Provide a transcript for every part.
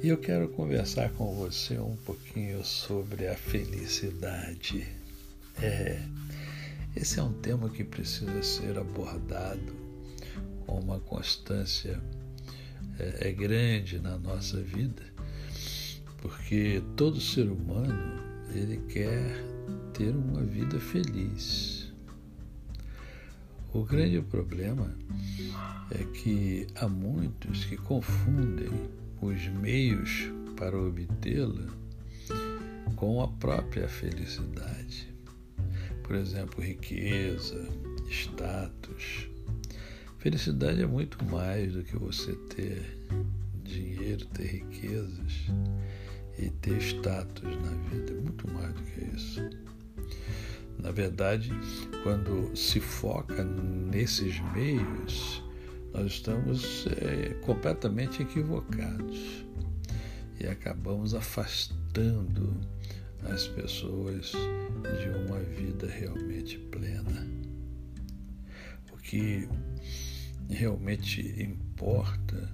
E eu quero conversar com você um pouquinho sobre a felicidade. É, esse é um tema que precisa ser abordado com uma constância é, é grande na nossa vida, porque todo ser humano ele quer ter uma vida feliz. O grande problema é que há muitos que confundem os meios para obtê-la com a própria felicidade. Por exemplo, riqueza, status. Felicidade é muito mais do que você ter dinheiro, ter riquezas e ter status na vida. É muito mais do que isso. Na verdade, quando se foca nesses meios, nós estamos é, completamente equivocados e acabamos afastando as pessoas de uma vida realmente plena. O que realmente importa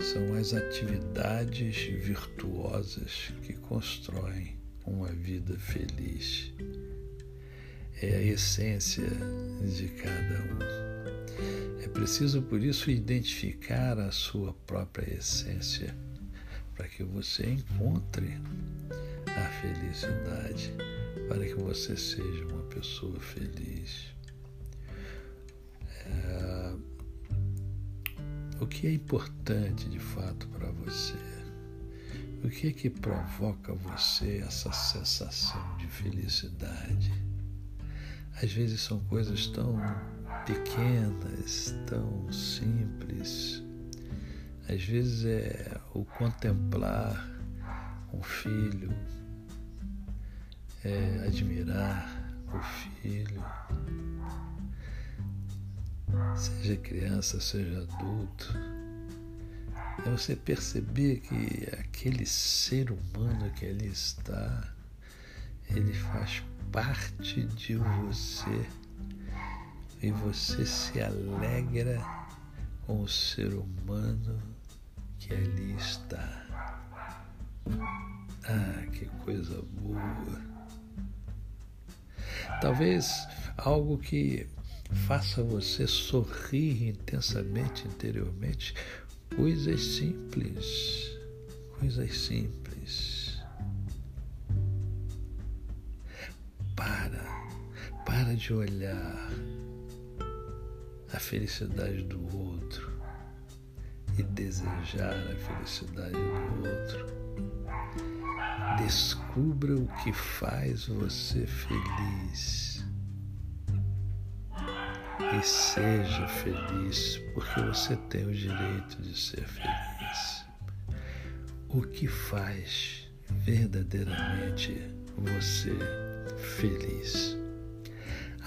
são as atividades virtuosas que constroem uma vida feliz. É a essência de cada um. É preciso, por isso, identificar a sua própria essência, para que você encontre a felicidade, para que você seja uma pessoa feliz. É... O que é importante de fato para você? O que é que provoca você essa sensação de felicidade? Às vezes são coisas tão pequenas, tão simples. Às vezes é o contemplar um filho, é admirar o filho, seja criança, seja adulto. É você perceber que aquele ser humano que ali está, ele faz parte de você e você se alegra com o ser humano que ali está. Ah, que coisa boa! Talvez algo que faça você sorrir intensamente interiormente, coisas simples, coisas simples. Para, para de olhar a felicidade do outro e desejar a felicidade do outro. Descubra o que faz você feliz e seja feliz, porque você tem o direito de ser feliz. O que faz verdadeiramente você feliz?